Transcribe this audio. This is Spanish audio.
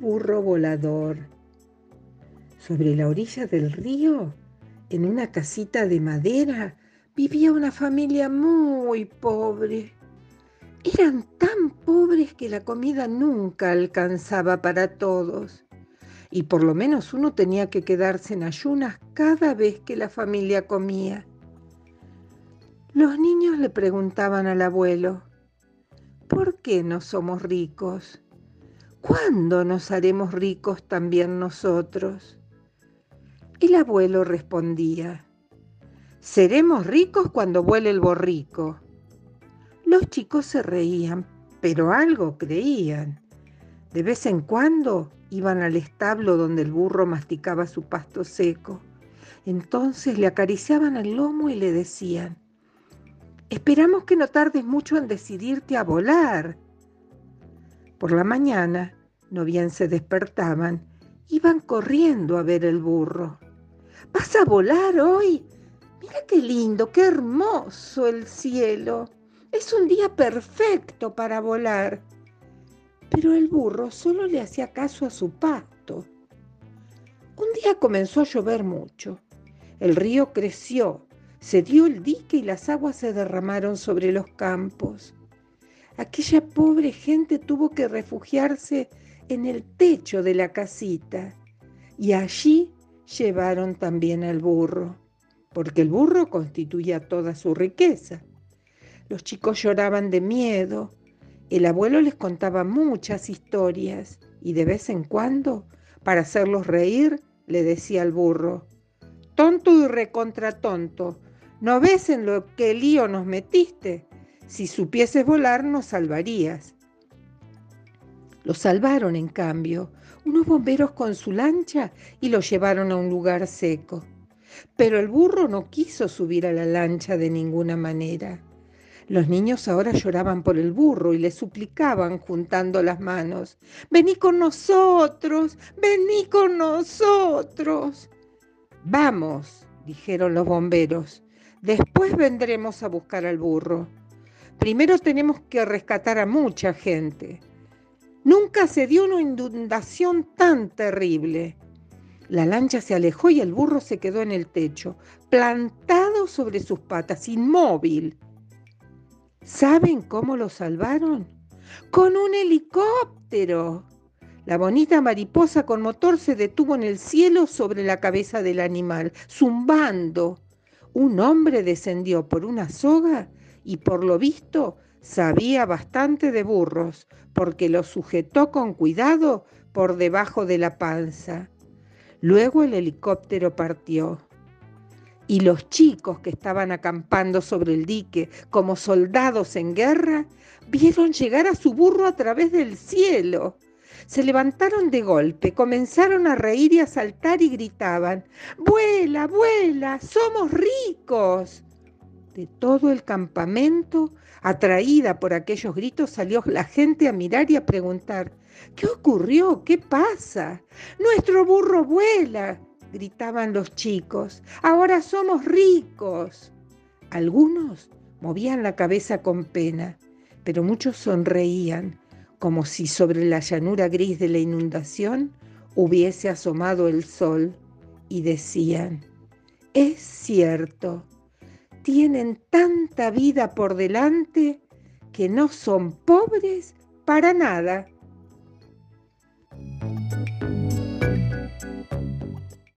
burro volador. Sobre la orilla del río, en una casita de madera, vivía una familia muy pobre. Eran tan pobres que la comida nunca alcanzaba para todos y por lo menos uno tenía que quedarse en ayunas cada vez que la familia comía. Los niños le preguntaban al abuelo, ¿por qué no somos ricos? ¿Cuándo nos haremos ricos también nosotros? El abuelo respondía, seremos ricos cuando vuele el borrico. Los chicos se reían, pero algo creían. De vez en cuando iban al establo donde el burro masticaba su pasto seco. Entonces le acariciaban el lomo y le decían, esperamos que no tardes mucho en decidirte a volar. Por la mañana, no bien se despertaban, iban corriendo a ver el burro. ¿Vas a volar hoy? Mira qué lindo, qué hermoso el cielo. Es un día perfecto para volar pero el burro solo le hacía caso a su pasto. Un día comenzó a llover mucho. El río creció, se dio el dique y las aguas se derramaron sobre los campos. Aquella pobre gente tuvo que refugiarse en el techo de la casita y allí llevaron también al burro, porque el burro constituía toda su riqueza. Los chicos lloraban de miedo, el abuelo les contaba muchas historias y de vez en cuando, para hacerlos reír, le decía al burro, tonto y recontra tonto, ¿no ves en lo que lío nos metiste? Si supieses volar nos salvarías. Lo salvaron, en cambio, unos bomberos con su lancha y lo llevaron a un lugar seco. Pero el burro no quiso subir a la lancha de ninguna manera. Los niños ahora lloraban por el burro y le suplicaban juntando las manos, vení con nosotros, vení con nosotros. Vamos, dijeron los bomberos, después vendremos a buscar al burro. Primero tenemos que rescatar a mucha gente. Nunca se dio una inundación tan terrible. La lancha se alejó y el burro se quedó en el techo, plantado sobre sus patas, inmóvil. ¿Saben cómo lo salvaron? Con un helicóptero. La bonita mariposa con motor se detuvo en el cielo sobre la cabeza del animal, zumbando. Un hombre descendió por una soga y por lo visto sabía bastante de burros, porque lo sujetó con cuidado por debajo de la panza. Luego el helicóptero partió y los chicos que estaban acampando sobre el dique como soldados en guerra vieron llegar a su burro a través del cielo. Se levantaron de golpe, comenzaron a reír y a saltar y gritaban, ¡Vuela, vuela! ¡Somos ricos! De todo el campamento, atraída por aquellos gritos, salió la gente a mirar y a preguntar, ¿qué ocurrió? ¿Qué pasa? Nuestro burro vuela gritaban los chicos, ahora somos ricos. Algunos movían la cabeza con pena, pero muchos sonreían, como si sobre la llanura gris de la inundación hubiese asomado el sol, y decían, es cierto, tienen tanta vida por delante que no son pobres para nada.